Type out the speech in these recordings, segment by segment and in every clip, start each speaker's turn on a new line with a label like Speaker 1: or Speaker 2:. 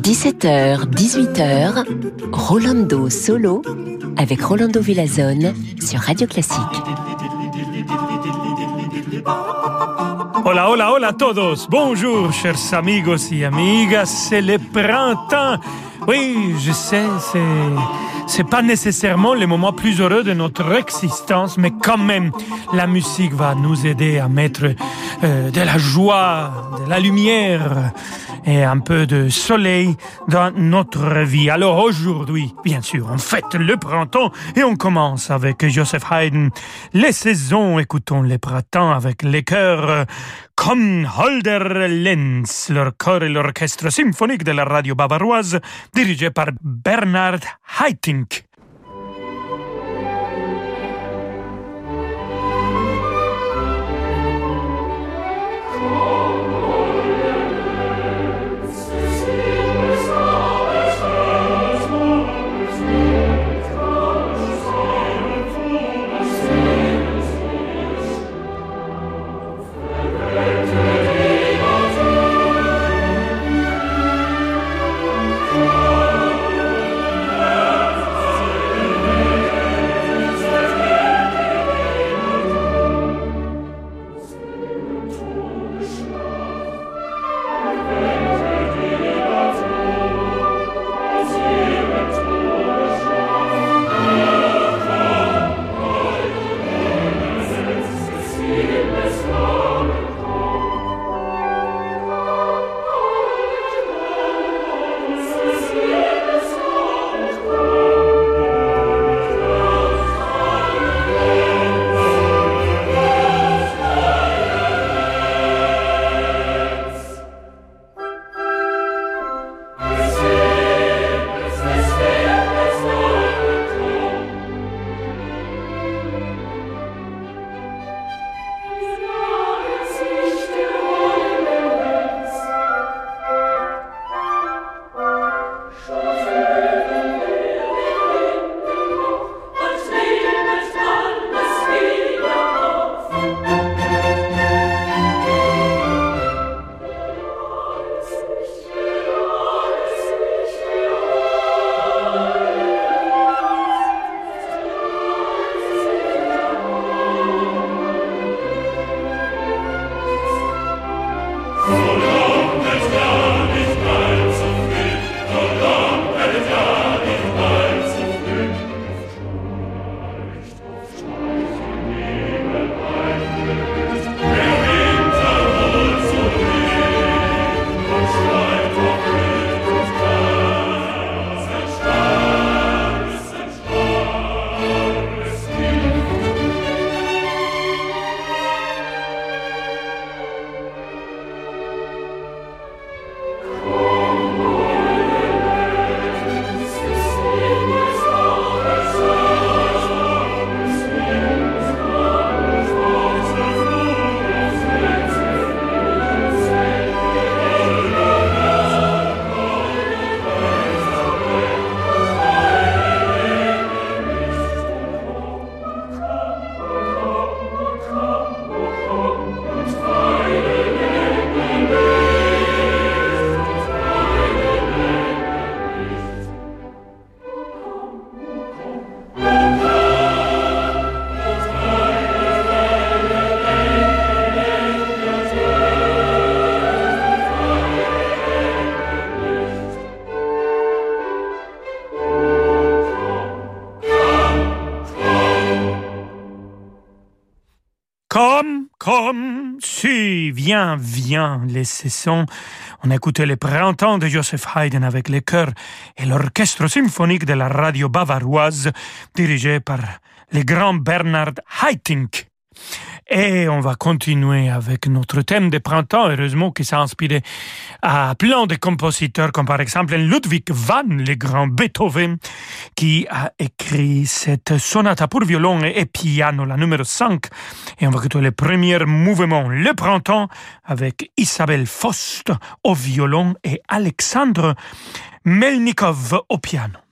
Speaker 1: 17h, 18h, Rolando Solo avec Rolando Villazone sur Radio Classique.
Speaker 2: Hola, hola, hola a todos. Bonjour, chers amigos y amigas. C'est le printemps. Oui, je sais, c'est c'est pas nécessairement le moment plus heureux de notre existence, mais quand même, la musique va nous aider à mettre euh, de la joie, de la lumière et un peu de soleil dans notre vie. Alors aujourd'hui, bien sûr, on fête le printemps et on commence avec Joseph Haydn. Les saisons, écoutons les printemps avec les chœurs comme Holder Lenz, leur chœur et l'orchestre symphonique de la radio bavaroise, dirigé par Bernard Haitink. Viens, viens, les saisons. On a écouté le printemps de Joseph Haydn avec les chœurs et l'orchestre symphonique de la radio bavaroise dirigé par le grand Bernard Haitink. Et on va continuer avec notre thème de printemps, heureusement, qui s'est inspiré à plein de compositeurs, comme par exemple Ludwig van, le grand Beethoven, qui a écrit cette sonate pour violon et piano, la numéro 5. Et on va écouter le premier mouvement, le printemps, avec Isabelle Faust au violon et Alexandre Melnikov au piano.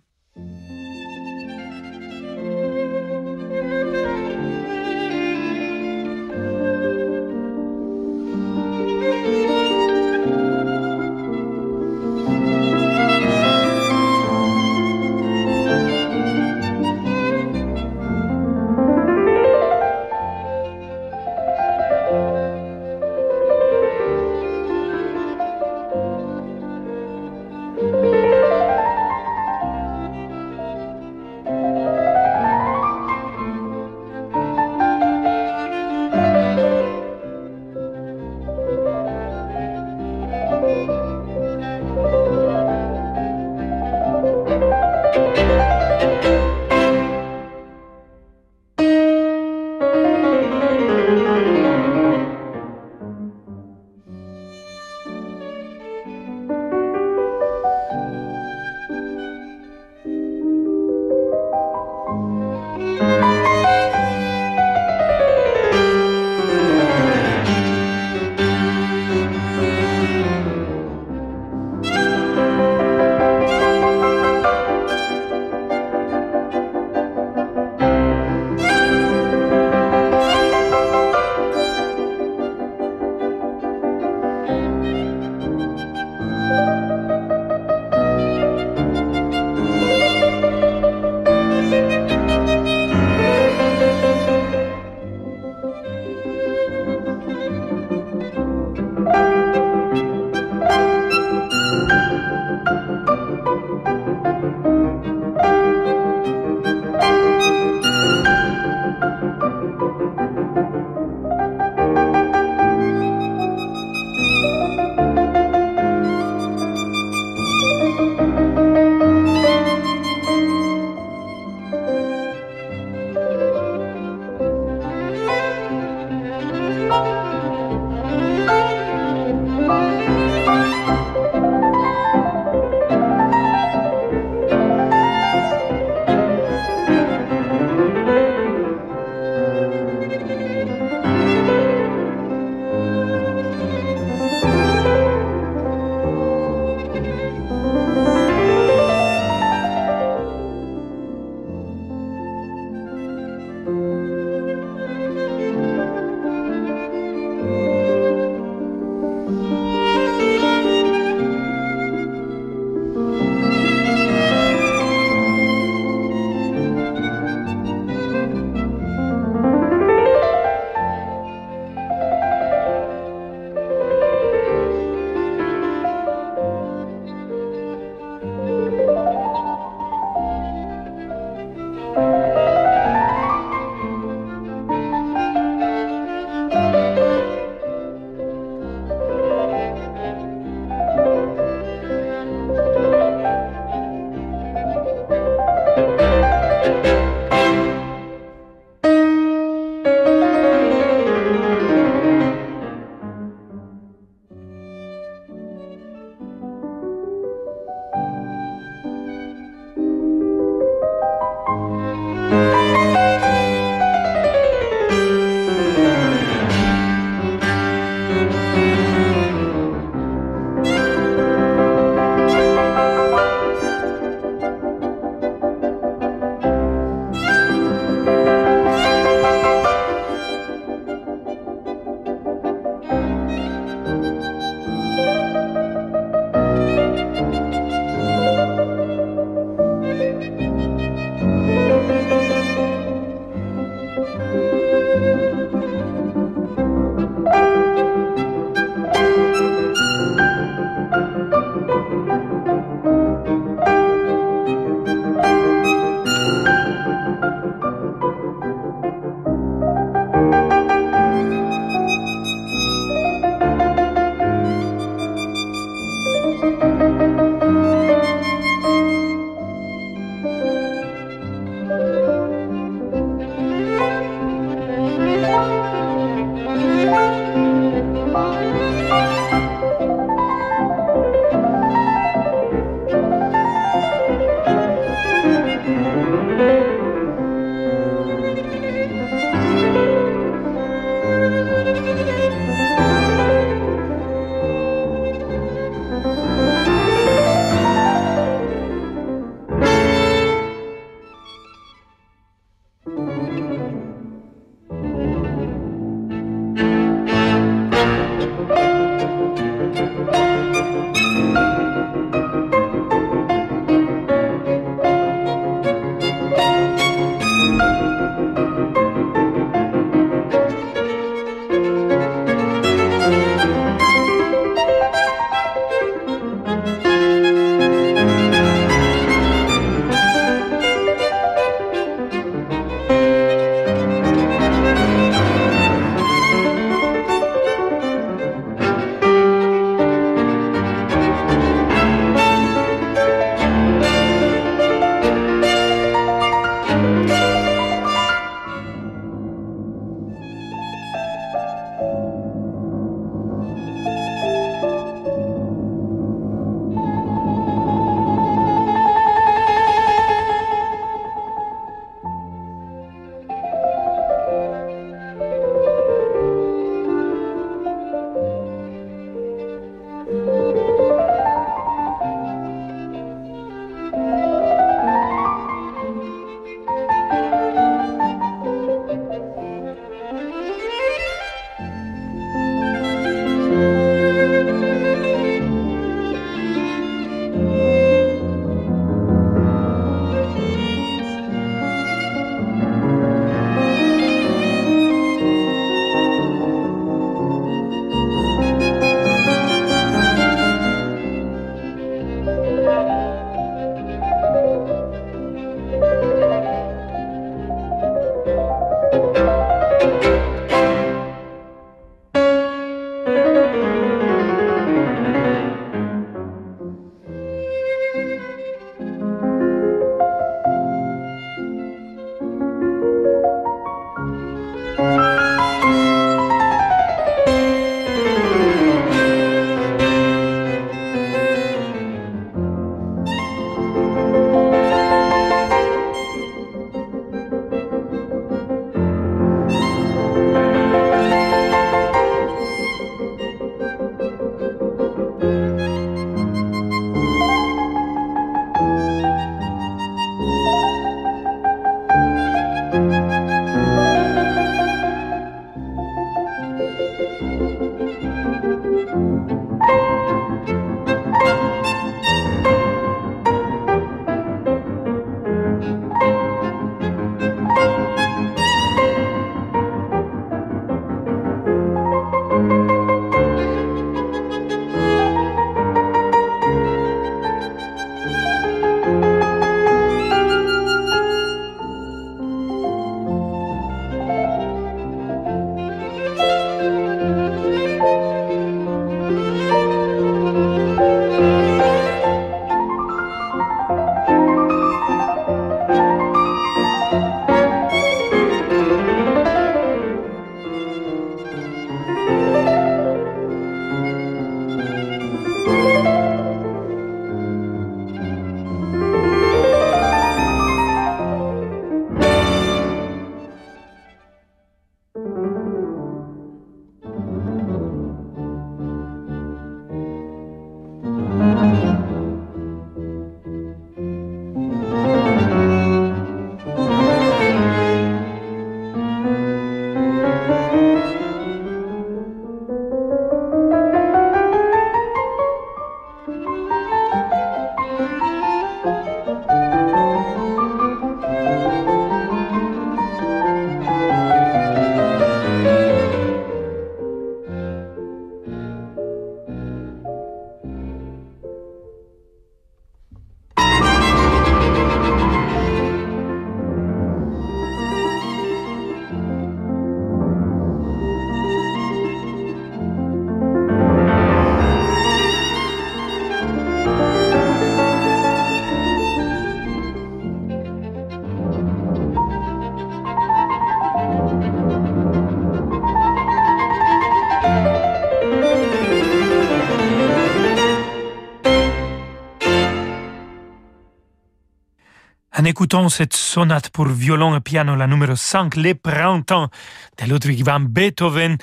Speaker 2: En écoutant cette sonate pour violon et piano, la numéro 5, Les Printemps de Ludwig van Beethoven,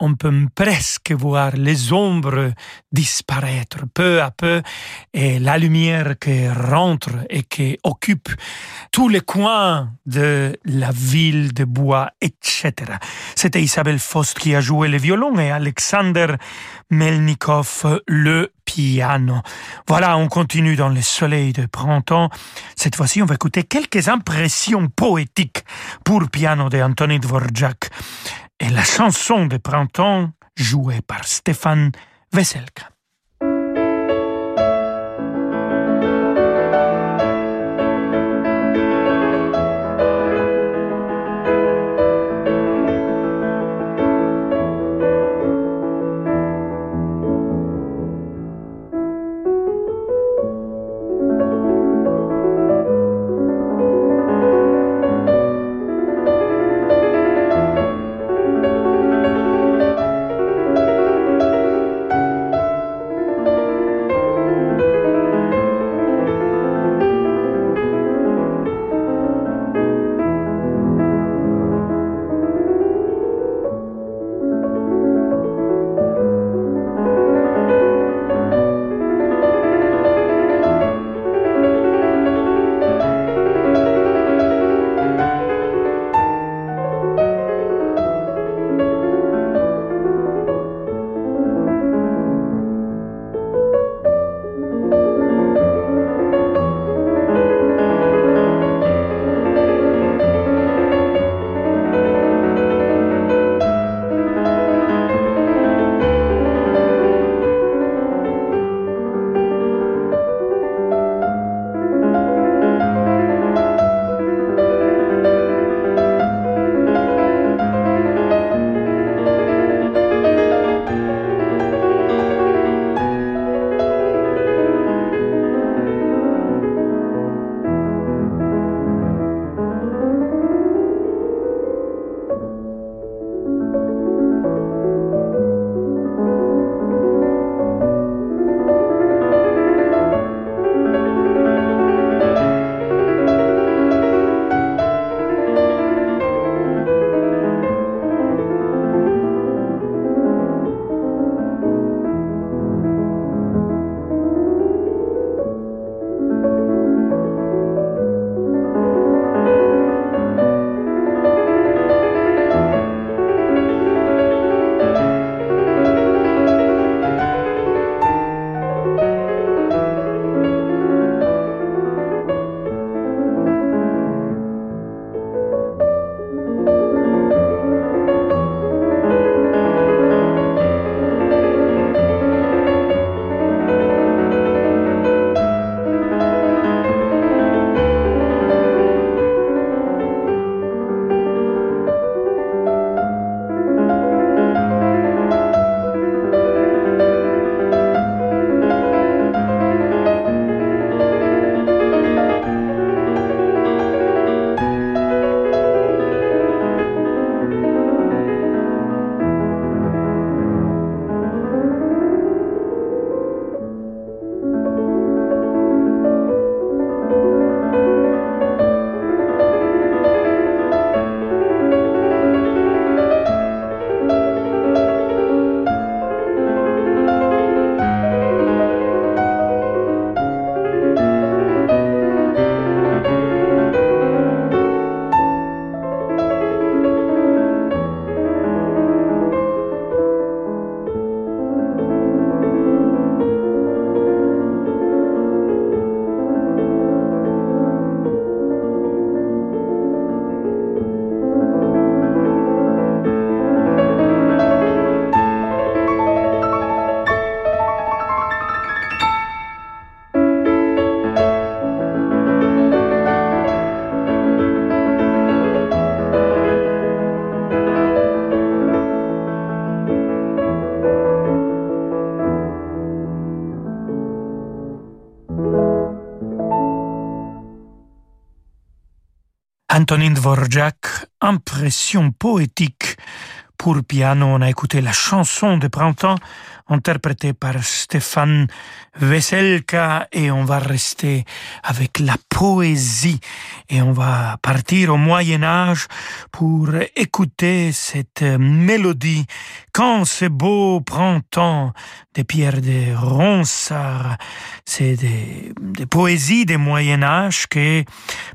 Speaker 2: on peut presque voir les ombres disparaître peu à peu et la lumière qui rentre et qui occupe tous les coins de la ville de bois, etc. C'était Isabelle Faust qui a joué le violon et Alexander Melnikov le piano. Voilà, on continue dans le soleil de printemps. Cette fois-ci, on va écouter quelques impressions poétiques pour piano de Anthony Dvorak et la chanson de printemps jouée par Stéphane Veselka. Antonin Dvorak, Impression poétique. Pour piano, on a écouté la chanson de printemps interprétée par Stéphane Veselka et on va rester avec la poésie et on va partir au Moyen Âge pour écouter cette mélodie Quand c'est beau printemps de Pierre de Ronsard. C'est des, des, poésies du Moyen Âge que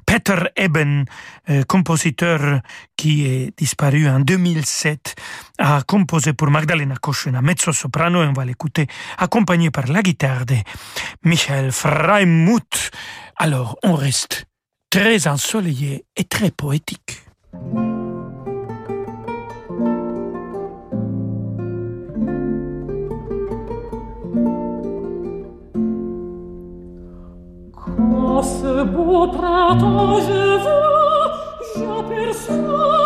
Speaker 2: Peter Eben, euh, compositeur qui est disparu en 2007, a composé pour Magdalena Koschena, mezzo-soprano, on va l'écouter accompagné par la guitare de Michael Freimuth. Alors, on reste très ensoleillé et très poétique.
Speaker 3: Quand ce beau printemps je vois, j'aperçois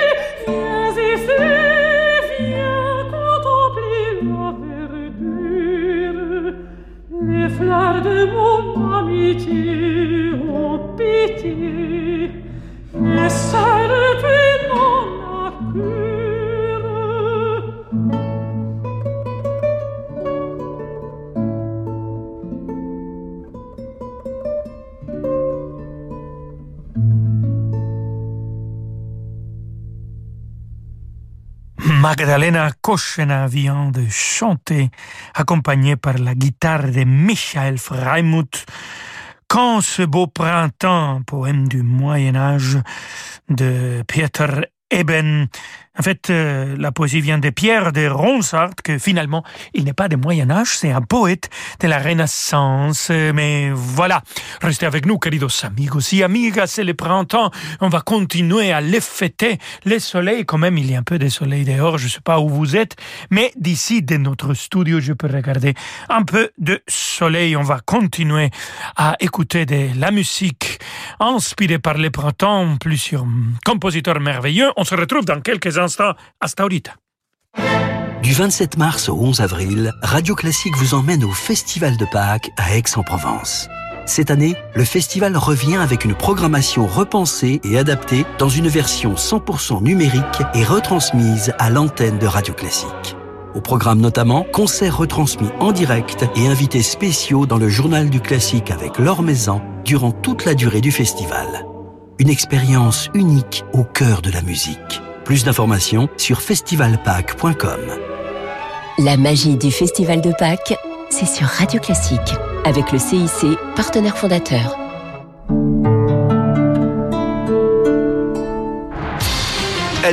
Speaker 2: Magdalena Koschena vient de chanter, accompagnée par la guitare de Michael Freimuth. Quand ce beau printemps, poème du Moyen Âge de Peter Eben. En fait, euh, la poésie vient de Pierre de Ronsard, que finalement, il n'est pas du Moyen Âge, c'est un poète de la Renaissance. Mais voilà, restez avec nous, queridos amigos y amigas, c'est le printemps. On va continuer à les fêter. Le soleil, quand même, il y a un peu de soleil dehors, je sais pas où vous êtes, mais d'ici, de notre studio, je peux regarder un peu de soleil. On va continuer à écouter de la musique inspirée par le printemps, plusieurs compositeurs merveilleux. On se retrouve dans quelques instants. Hasta ahorita.
Speaker 4: Du 27 mars au 11 avril, Radio Classique vous emmène au Festival de Pâques à Aix-en-Provence. Cette année, le festival revient avec une programmation repensée et adaptée dans une version 100% numérique et retransmise à l'antenne de Radio Classique. Au programme notamment, concerts retransmis en direct et invités spéciaux dans le journal du classique avec Laure Maison durant toute la durée du festival. Une expérience unique au cœur de la musique. Plus d'informations sur festivalpâques.com.
Speaker 1: La magie du Festival de Pâques, c'est sur Radio Classique, avec le CIC, partenaire fondateur.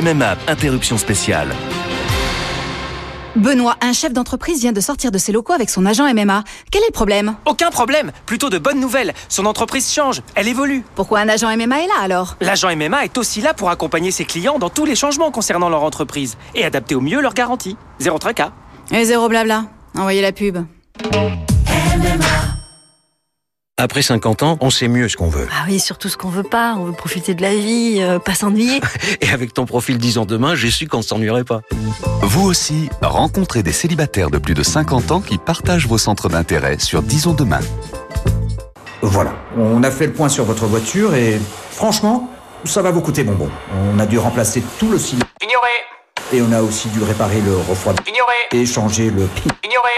Speaker 5: MMA, interruption spéciale.
Speaker 6: Benoît, un chef d'entreprise vient de sortir de ses locaux avec son agent MMA. Quel est le problème?
Speaker 7: Aucun problème, plutôt de bonnes nouvelles. Son entreprise change, elle évolue.
Speaker 6: Pourquoi un agent MMA est là alors?
Speaker 7: L'agent MMA est aussi là pour accompagner ses clients dans tous les changements concernant leur entreprise et adapter au mieux leurs garanties. Zéro tracas.
Speaker 6: Et zéro blabla. Envoyez la pub.
Speaker 8: Après 50 ans, on sait mieux ce qu'on veut.
Speaker 9: Ah oui, surtout ce qu'on veut pas. On veut profiter de la vie, euh, pas s'ennuyer.
Speaker 8: Et avec ton profil 10 ans demain, j'ai su qu'on ne s'ennuierait pas.
Speaker 10: Vous aussi, rencontrez des célibataires de plus de 50 ans qui partagent vos centres d'intérêt sur Disons demain.
Speaker 11: Voilà, on a fait le point sur votre voiture et franchement, ça va vous coûter bonbon. On a dû remplacer tout le cylindre.
Speaker 7: Ignoré
Speaker 11: Et on a aussi dû réparer le refroidissement.
Speaker 7: Ignoré
Speaker 11: Et changer le pi.
Speaker 7: Ignoré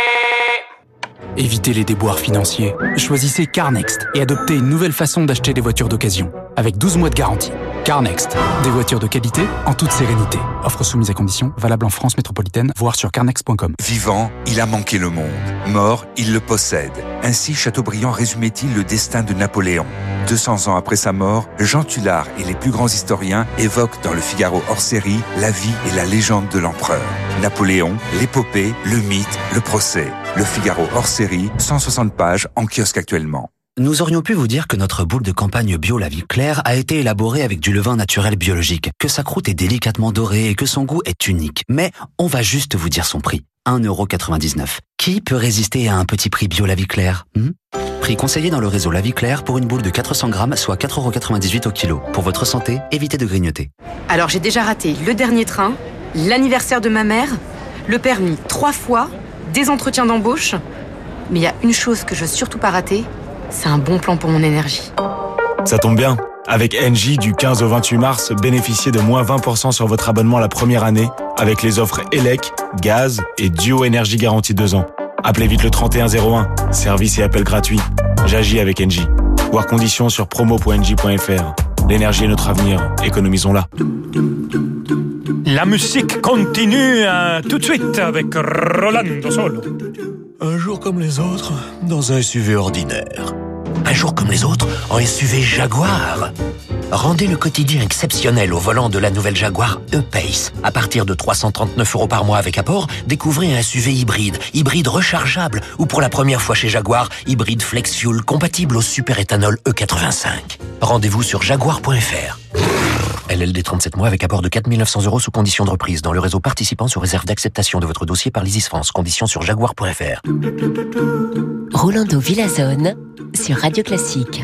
Speaker 12: Évitez les déboires financiers. Choisissez CarNext et adoptez une nouvelle façon d'acheter des voitures d'occasion. Avec 12 mois de garantie. CarNext. Des voitures de qualité en toute sérénité. Offre soumise à conditions. Valable en France métropolitaine. Voir sur carnext.com.
Speaker 13: Vivant, il a manqué le monde. Mort, il le possède. Ainsi, Chateaubriand résumait-il le destin de Napoléon. 200 ans après sa mort, Jean Tullard et les plus grands historiens évoquent dans le Figaro hors série la vie et la légende de l'empereur. Napoléon, l'épopée, le mythe, le procès. Le Figaro hors série, 160 pages en kiosque actuellement.
Speaker 14: Nous aurions pu vous dire que notre boule de campagne bio La Vie Claire a été élaborée avec du levain naturel biologique, que sa croûte est délicatement dorée et que son goût est unique. Mais on va juste vous dire son prix. 1,99€. Qui peut résister à un petit prix bio La Vie Claire hmm? Prix conseillé dans le réseau La Vie Claire pour une boule de 400 grammes, soit 4,98€ au kilo. Pour votre santé, évitez de grignoter.
Speaker 15: Alors j'ai déjà raté le dernier train, l'anniversaire de ma mère, le permis trois fois, des entretiens d'embauche. Mais il y a une chose que je veux surtout pas rater, c'est un bon plan pour mon énergie.
Speaker 16: Ça tombe bien. Avec Engie, du 15 au 28 mars, bénéficiez de moins 20% sur votre abonnement la première année avec les offres ELEC, gaz et Duo Énergie garantie 2 ans. Appelez vite le 3101. Service et appel gratuit. J'agis avec Engie. Voir conditions sur promo.engie.fr. L'énergie est notre avenir. Économisons-la.
Speaker 2: La musique continue euh, tout de suite avec Rolando Solo.
Speaker 17: Un jour comme les autres, dans un SUV ordinaire. Un jour comme les autres, en SUV Jaguar. Rendez le quotidien exceptionnel au volant de la nouvelle Jaguar E-Pace. À partir de 339 euros par mois avec apport, découvrez un SUV hybride, hybride rechargeable ou pour la première fois chez Jaguar, hybride flex fuel compatible au super-éthanol E85. Rendez-vous sur jaguar.fr. LLD 37 mois avec apport de 4 900 euros sous condition de reprise dans le réseau participant sous réserve d'acceptation de votre dossier par l'ISIS France. Conditions sur jaguar.fr.
Speaker 1: Rolando Villazone sur Radio Classique.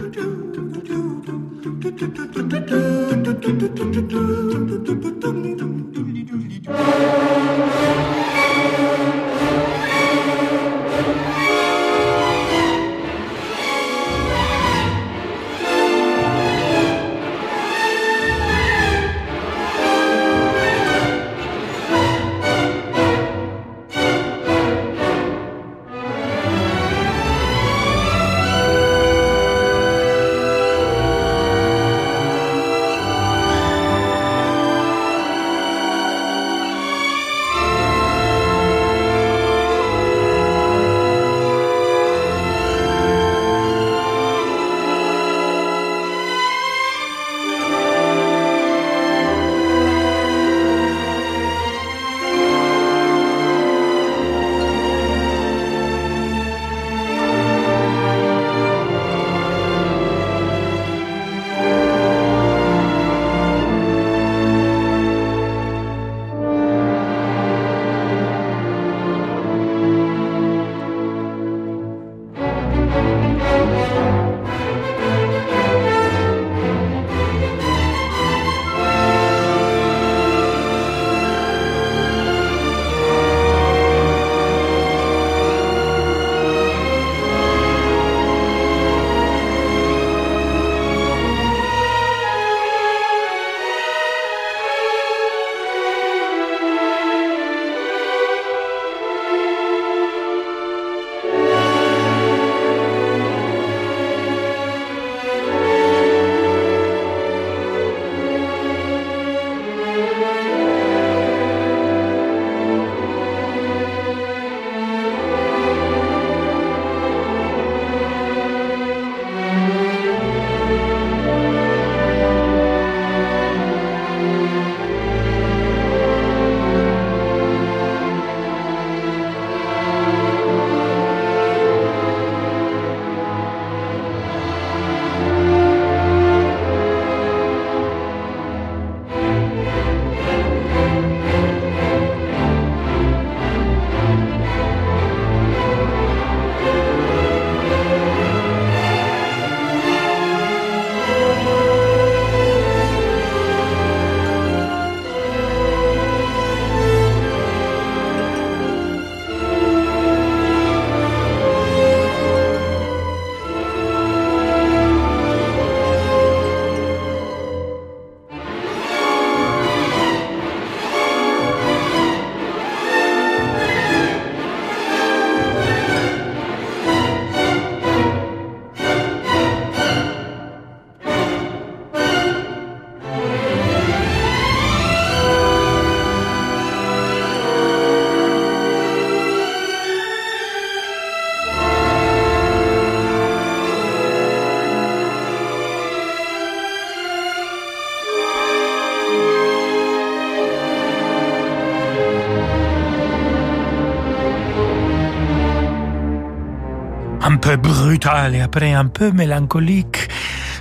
Speaker 2: Un peu brutal et après un peu mélancolique.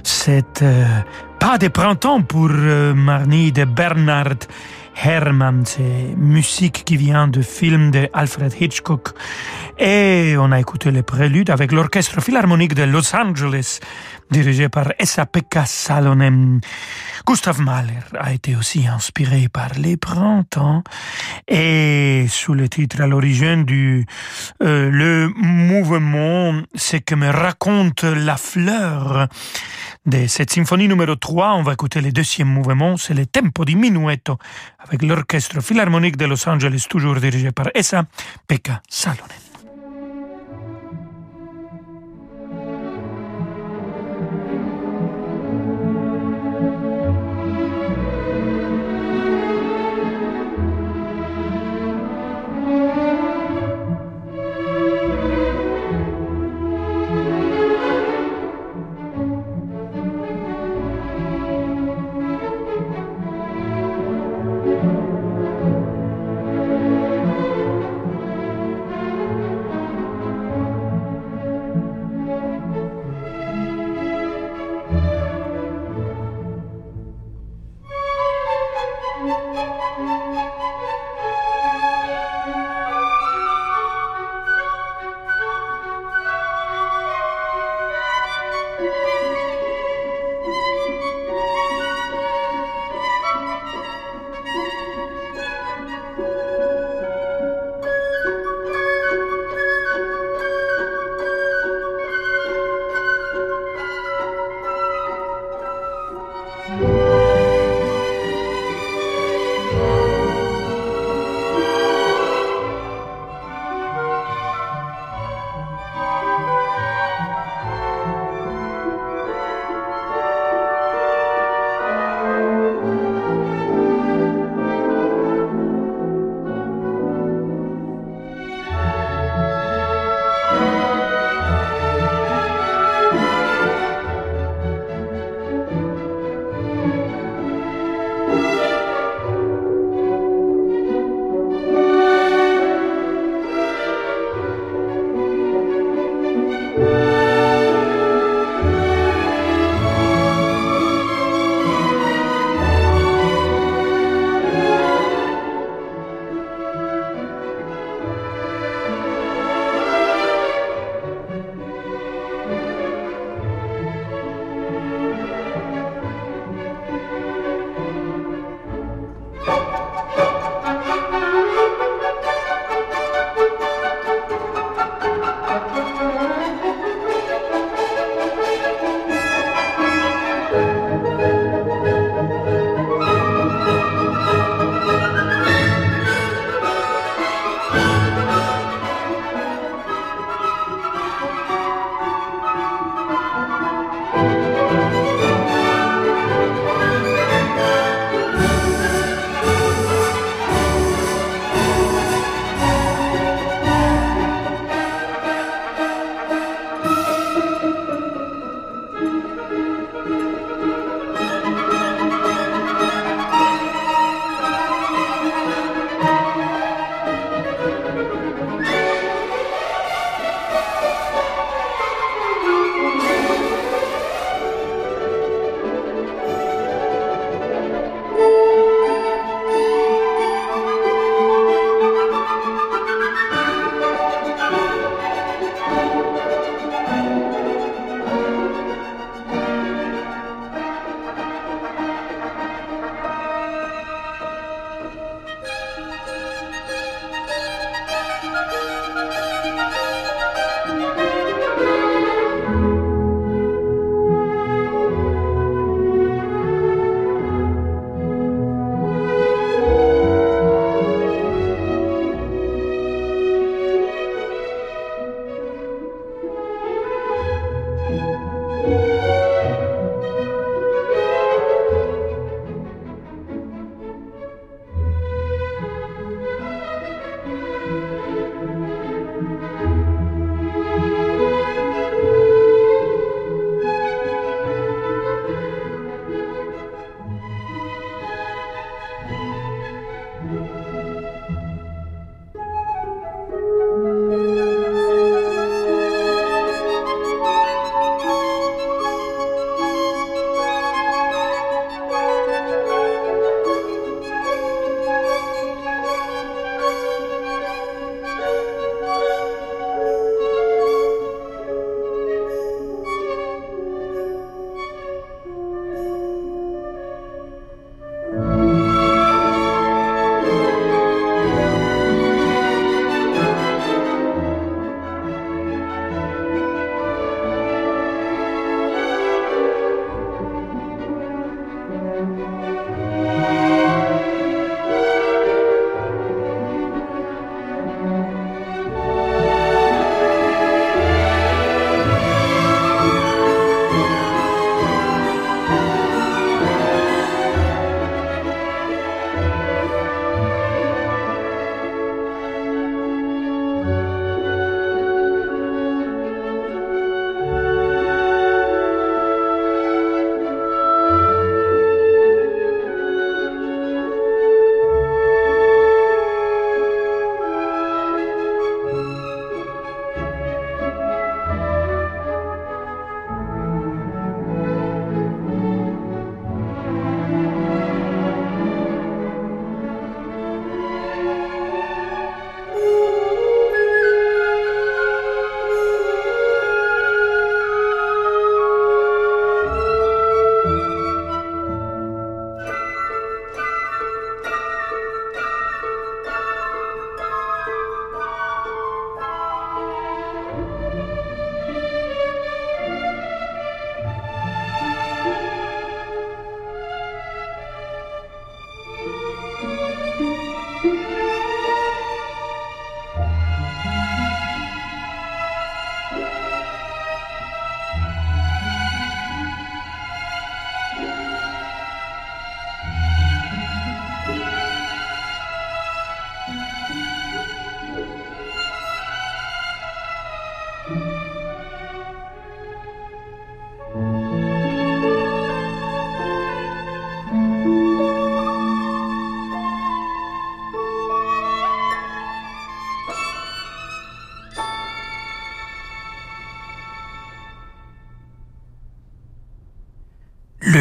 Speaker 2: C'est euh, pas de printemps pour euh, Marnie de Bernard Herrmann, c'est musique qui vient de film de Alfred Hitchcock. Et on a écouté les préludes avec l'Orchestre Philharmonique de Los Angeles, dirigé par Esa-Pekka Salonen. Gustav Mahler a été aussi inspiré par les printemps et sous le titre à l'origine du euh, le mouvement, c'est que me raconte la fleur de cette symphonie numéro 3. On va écouter le deuxième mouvement, c'est le tempo di minuetto avec l'orchestre philharmonique de Los Angeles, toujours dirigé par Esa Pekka Salonen.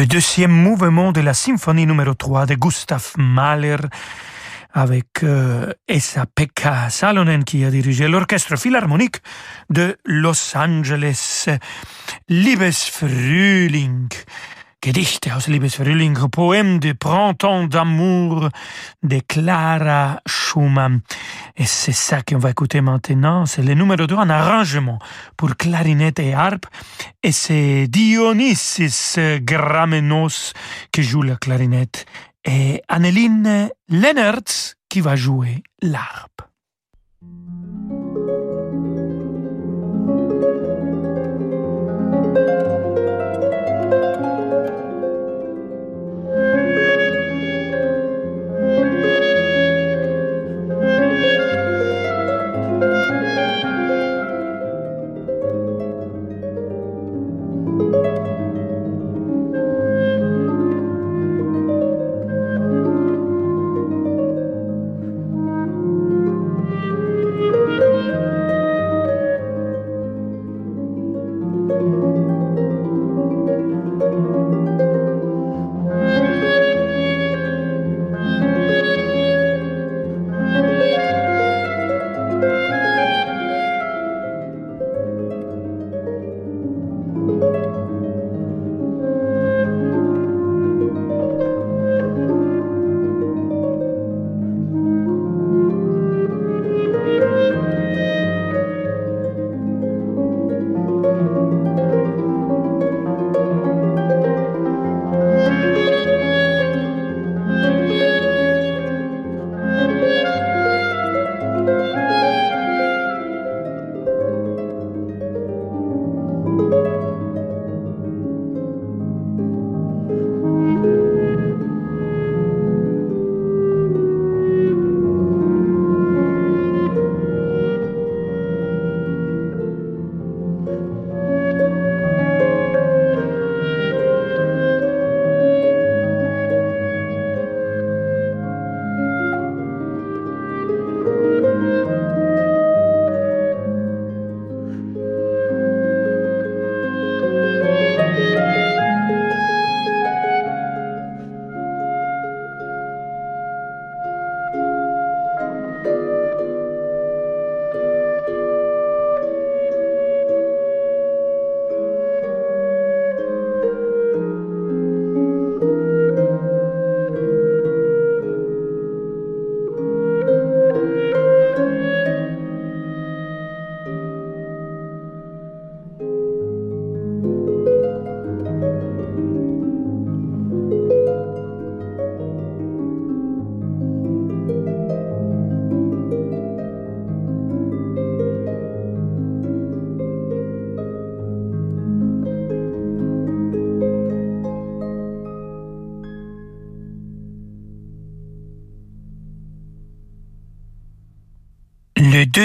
Speaker 2: Deuxième mouvement de la symphonie numéro 3 de Gustav Mahler avec euh, Esa-Pekka Salonen qui a dirigé l'orchestre philharmonique de Los Angeles. Liebesfrühling. Gedichte aus de printemps d'amour de Clara Schumann. Et c'est ça qu'on va écouter maintenant. C'est le numéro 2 en arrangement pour clarinette et harpe. Et c'est Dionysis Gramenos qui joue la clarinette et Anneline Lennertz qui va jouer l'harpe.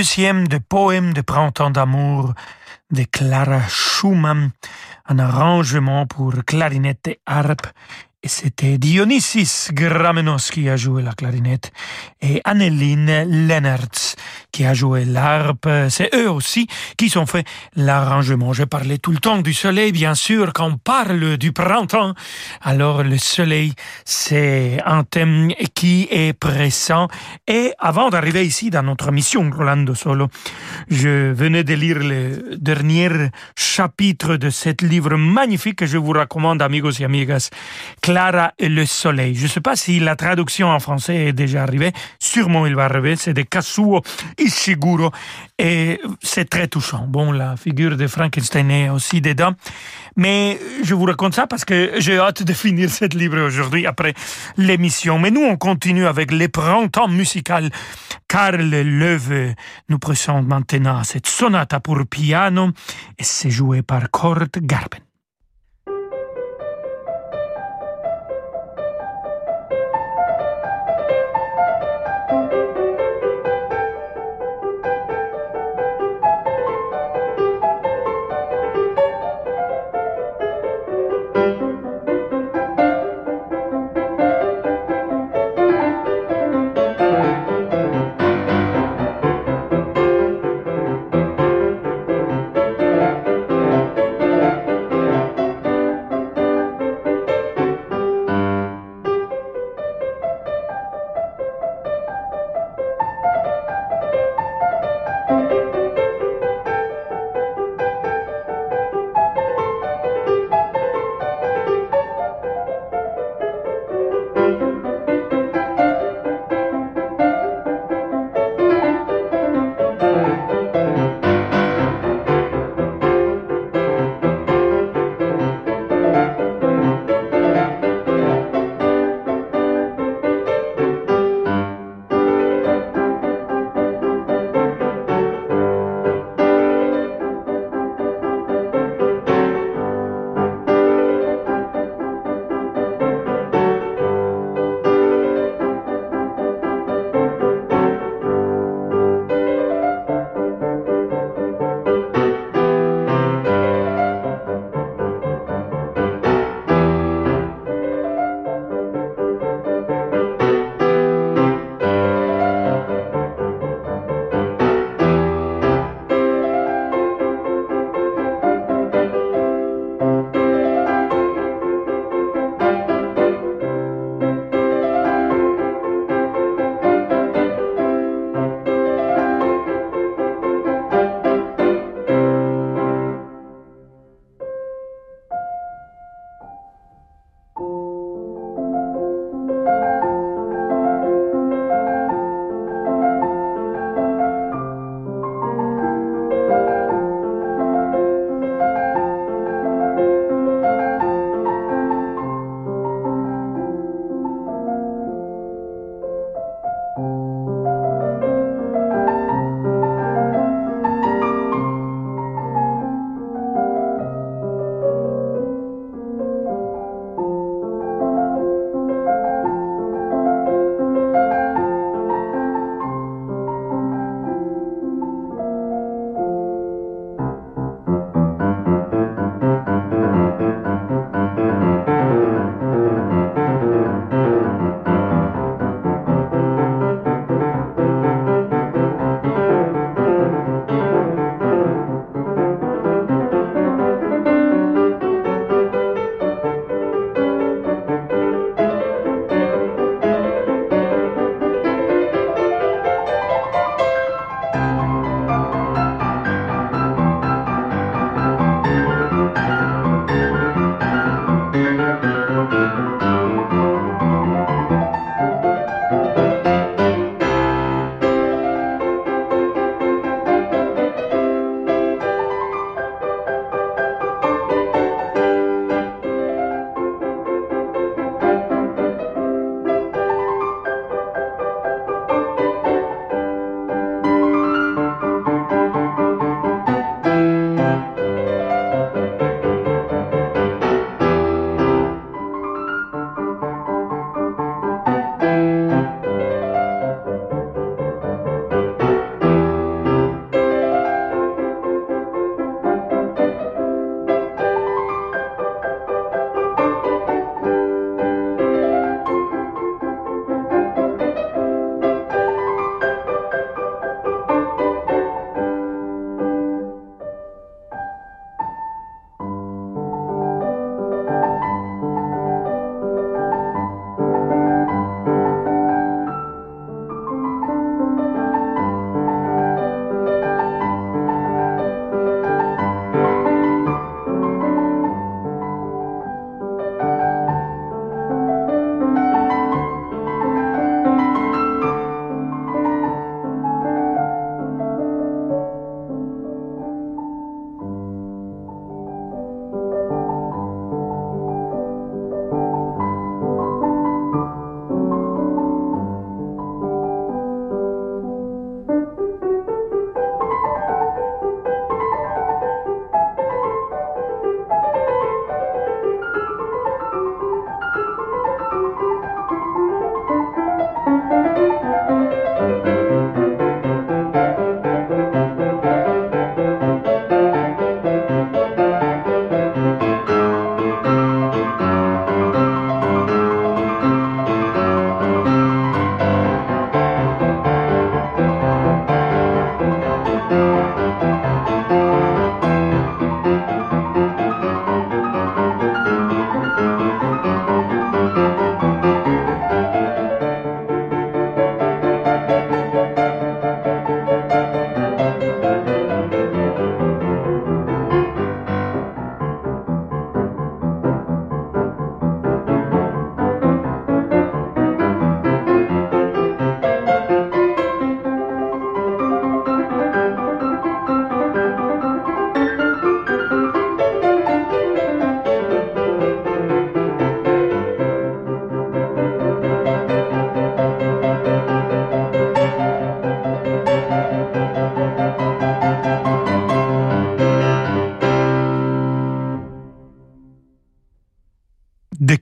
Speaker 2: Deuxième des poèmes de printemps d'amour de Clara Schumann, un arrangement pour clarinette et harpe. Et c'était Dionysis Gramenos qui a joué la clarinette et Anneline Lennertz qui a joué l'harpe. C'est eux aussi qui ont fait l'arrangement. Je parlais tout le temps du soleil, bien sûr, quand on parle du printemps. Alors le soleil, c'est un thème qui est pressant. Et avant d'arriver ici dans notre mission Rolando Solo, je venais de lire le dernier chapitre de cet livre magnifique que je vous recommande, amigos et amigas, Clara et le soleil. Je ne sais pas si la traduction en français est déjà arrivée. Sûrement il va arriver. C'est de Kazuo Ishiguro. Et c'est très touchant. Bon, la figure de Frankenstein est aussi dedans. Mais je vous raconte ça parce que j'ai hâte de finir ce livre aujourd'hui après l'émission. Mais nous, on continue avec les printemps musical. Karl Löwe nous présente maintenant cette sonate pour piano et c'est joué par Kurt Garben.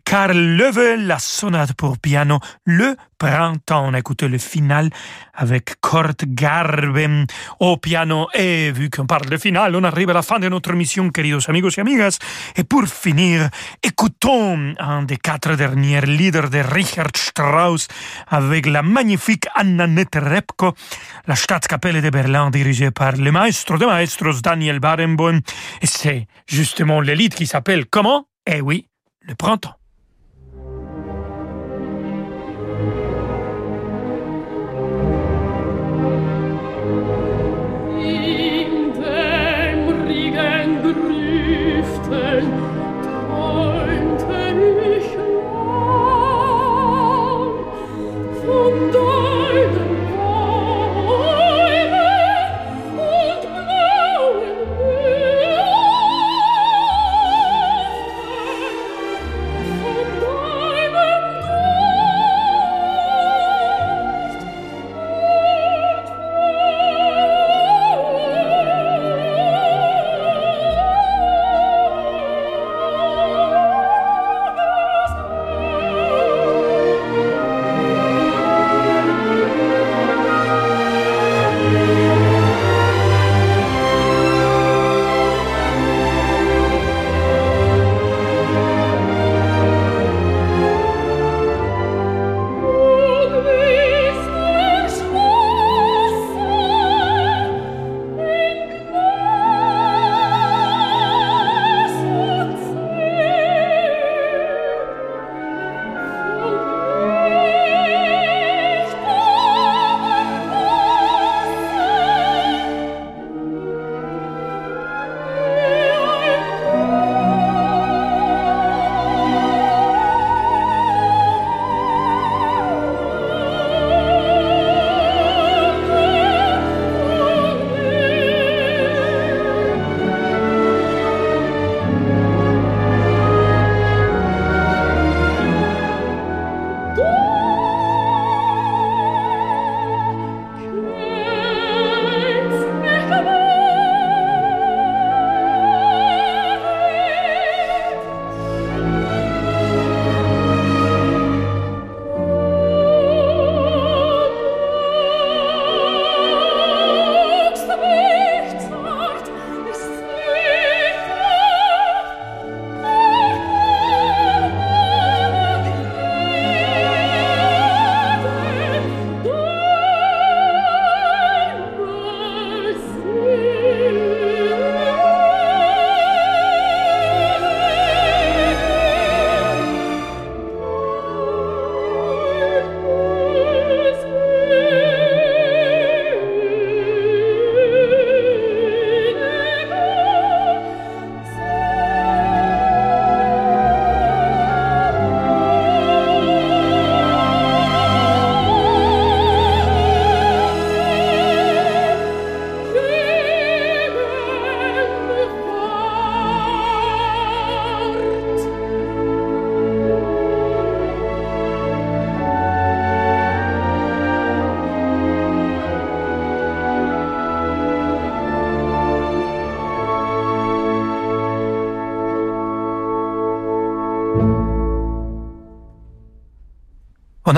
Speaker 3: Karl Löwe, la sonate pour piano, le printemps. On a écouté le final avec Kurt Garben au piano. Et vu qu'on parle de finale, on arrive à la fin de notre mission, queridos amigos et amigas. Et pour finir, écoutons un des quatre derniers leaders de Richard Strauss avec la magnifique Anna Netrebko, la Staatskapelle de Berlin dirigée par le maestro de maestros Daniel Barenboim. Et c'est justement l'élite qui s'appelle comment? Eh oui, le printemps.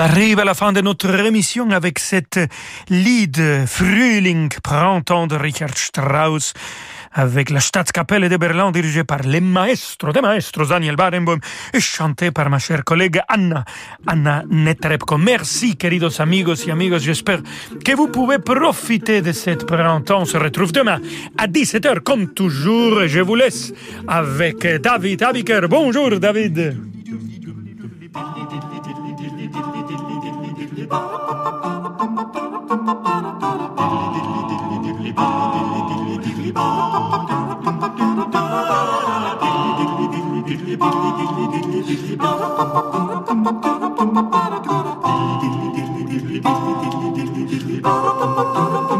Speaker 3: Arrive à la fin de notre émission avec cette lead Frühling, printemps de Richard Strauss, avec la Staatskapelle de Berlin dirigée par le maestro de maestros Daniel Barenboim et chantée par ma chère collègue Anna, Anna Netrebko. Merci, queridos amigos et amigos. J'espère que vous pouvez profiter de cette printemps. On se retrouve demain à 17h comme toujours. Je vous laisse avec David Abiker. Bonjour, David.
Speaker 18: Bum bum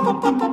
Speaker 18: bum bum bum